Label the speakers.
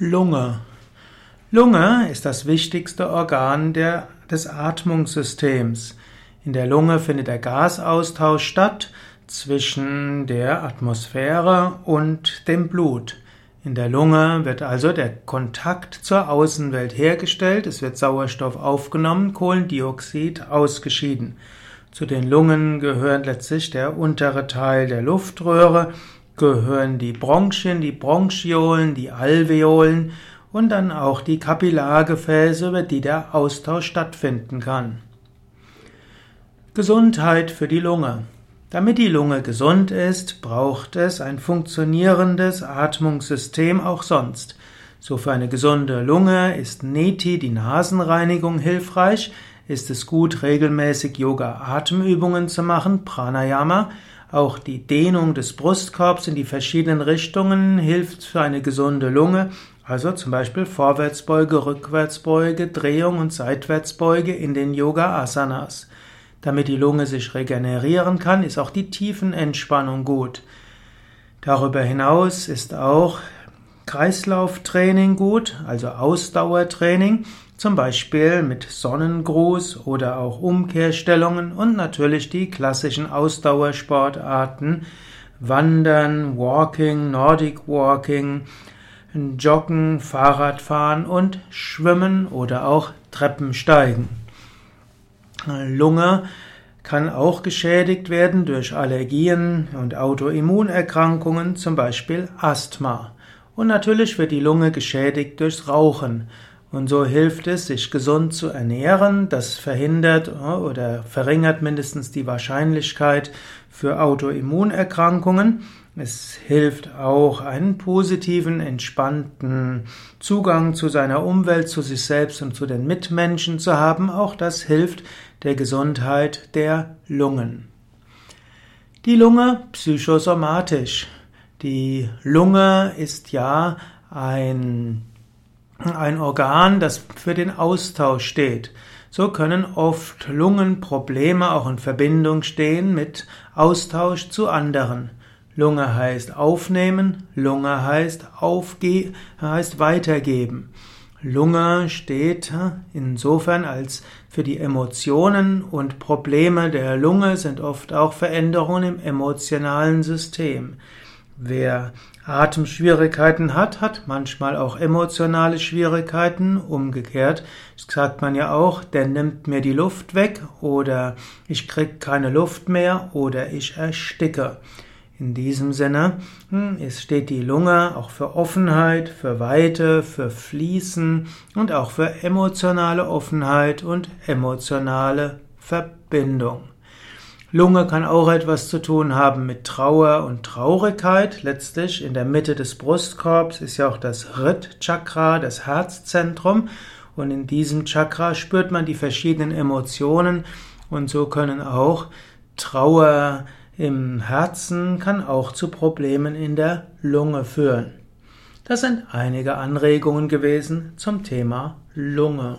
Speaker 1: Lunge. Lunge ist das wichtigste Organ der, des Atmungssystems. In der Lunge findet der Gasaustausch statt zwischen der Atmosphäre und dem Blut. In der Lunge wird also der Kontakt zur Außenwelt hergestellt, es wird Sauerstoff aufgenommen, Kohlendioxid ausgeschieden. Zu den Lungen gehört letztlich der untere Teil der Luftröhre gehören die Bronchien, die Bronchiolen, die Alveolen und dann auch die Kapillargefäße, über die der Austausch stattfinden kann. Gesundheit für die Lunge. Damit die Lunge gesund ist, braucht es ein funktionierendes Atmungssystem auch sonst. So für eine gesunde Lunge ist Neti, die Nasenreinigung, hilfreich, ist es gut, regelmäßig Yoga-Atemübungen zu machen, Pranayama, auch die Dehnung des Brustkorbs in die verschiedenen Richtungen hilft für eine gesunde Lunge. Also zum Beispiel Vorwärtsbeuge, Rückwärtsbeuge, Drehung und Seitwärtsbeuge in den Yoga Asanas. Damit die Lunge sich regenerieren kann, ist auch die Tiefenentspannung gut. Darüber hinaus ist auch Kreislauftraining gut, also Ausdauertraining, zum Beispiel mit Sonnengruß oder auch Umkehrstellungen und natürlich die klassischen Ausdauersportarten Wandern, Walking, Nordic Walking, Joggen, Fahrradfahren und Schwimmen oder auch Treppensteigen. Lunge kann auch geschädigt werden durch Allergien und Autoimmunerkrankungen, zum Beispiel Asthma. Und natürlich wird die Lunge geschädigt durchs Rauchen. Und so hilft es, sich gesund zu ernähren. Das verhindert äh, oder verringert mindestens die Wahrscheinlichkeit für Autoimmunerkrankungen. Es hilft auch, einen positiven, entspannten Zugang zu seiner Umwelt, zu sich selbst und zu den Mitmenschen zu haben. Auch das hilft der Gesundheit der Lungen. Die Lunge psychosomatisch. Die Lunge ist ja ein, ein Organ, das für den Austausch steht. So können oft Lungenprobleme auch in Verbindung stehen mit Austausch zu anderen. Lunge heißt aufnehmen, Lunge heißt aufge heißt weitergeben. Lunge steht insofern als für die Emotionen und Probleme der Lunge sind oft auch Veränderungen im emotionalen System. Wer Atemschwierigkeiten hat, hat manchmal auch emotionale Schwierigkeiten. Umgekehrt sagt man ja auch, der nimmt mir die Luft weg oder ich krieg keine Luft mehr oder ich ersticke. In diesem Sinne hm, es steht die Lunge auch für Offenheit, für Weite, für Fließen und auch für emotionale Offenheit und emotionale Verbindung. Lunge kann auch etwas zu tun haben mit Trauer und Traurigkeit. Letztlich in der Mitte des Brustkorbs ist ja auch das Rit Chakra, das Herzzentrum. Und in diesem Chakra spürt man die verschiedenen Emotionen und so können auch Trauer im Herzen kann auch zu Problemen in der Lunge führen. Das sind einige Anregungen gewesen zum Thema Lunge.